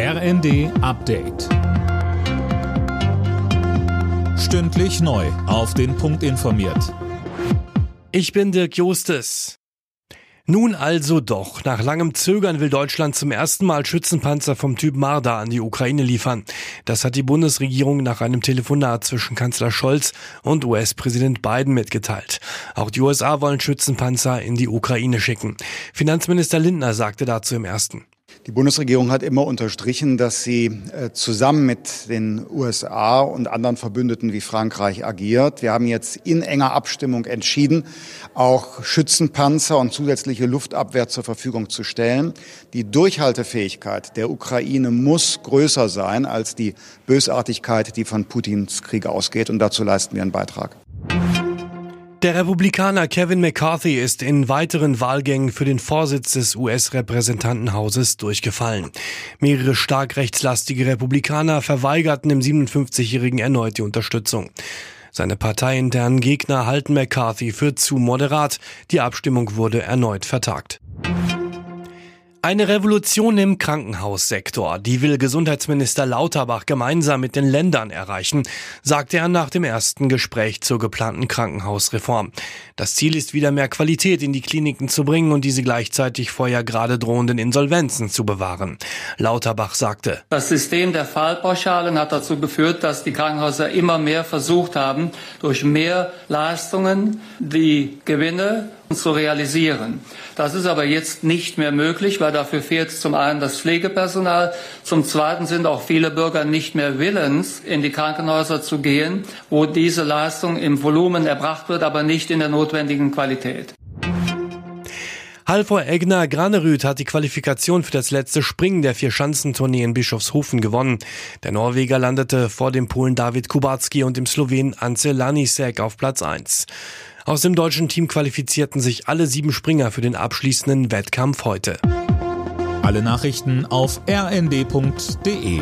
RND Update. Stündlich neu. Auf den Punkt informiert. Ich bin Dirk Jostes. Nun also doch. Nach langem Zögern will Deutschland zum ersten Mal Schützenpanzer vom Typ Marder an die Ukraine liefern. Das hat die Bundesregierung nach einem Telefonat zwischen Kanzler Scholz und US-Präsident Biden mitgeteilt. Auch die USA wollen Schützenpanzer in die Ukraine schicken. Finanzminister Lindner sagte dazu im ersten. Die Bundesregierung hat immer unterstrichen, dass sie äh, zusammen mit den USA und anderen Verbündeten wie Frankreich agiert. Wir haben jetzt in enger Abstimmung entschieden, auch Schützenpanzer und zusätzliche Luftabwehr zur Verfügung zu stellen. Die Durchhaltefähigkeit der Ukraine muss größer sein als die Bösartigkeit, die von Putins Krieg ausgeht. Und dazu leisten wir einen Beitrag. Der Republikaner Kevin McCarthy ist in weiteren Wahlgängen für den Vorsitz des US-Repräsentantenhauses durchgefallen. Mehrere stark rechtslastige Republikaner verweigerten dem 57-Jährigen erneut die Unterstützung. Seine parteiinternen Gegner halten McCarthy für zu moderat. Die Abstimmung wurde erneut vertagt. Eine Revolution im Krankenhaussektor, die will Gesundheitsminister Lauterbach gemeinsam mit den Ländern erreichen, sagte er nach dem ersten Gespräch zur geplanten Krankenhausreform. Das Ziel ist wieder mehr Qualität in die Kliniken zu bringen und diese gleichzeitig vor ja gerade drohenden Insolvenzen zu bewahren. Lauterbach sagte, Das System der Fallpauschalen hat dazu geführt, dass die Krankenhäuser immer mehr versucht haben, durch mehr Leistungen die Gewinne zu realisieren. Das ist aber jetzt nicht mehr möglich, weil dafür fehlt zum einen das Pflegepersonal, zum zweiten sind auch viele Bürger nicht mehr willens, in die Krankenhäuser zu gehen, wo diese Leistung im Volumen erbracht wird, aber nicht in der notwendigen Qualität. Halvor Egner Granerüth hat die Qualifikation für das letzte Springen der Vier-Schanzentournee in Bischofshofen gewonnen. Der Norweger landete vor dem Polen David Kubacki und dem Slowen Ance Lanisek auf Platz 1. Aus dem deutschen Team qualifizierten sich alle sieben Springer für den abschließenden Wettkampf heute. Alle Nachrichten auf rnd.de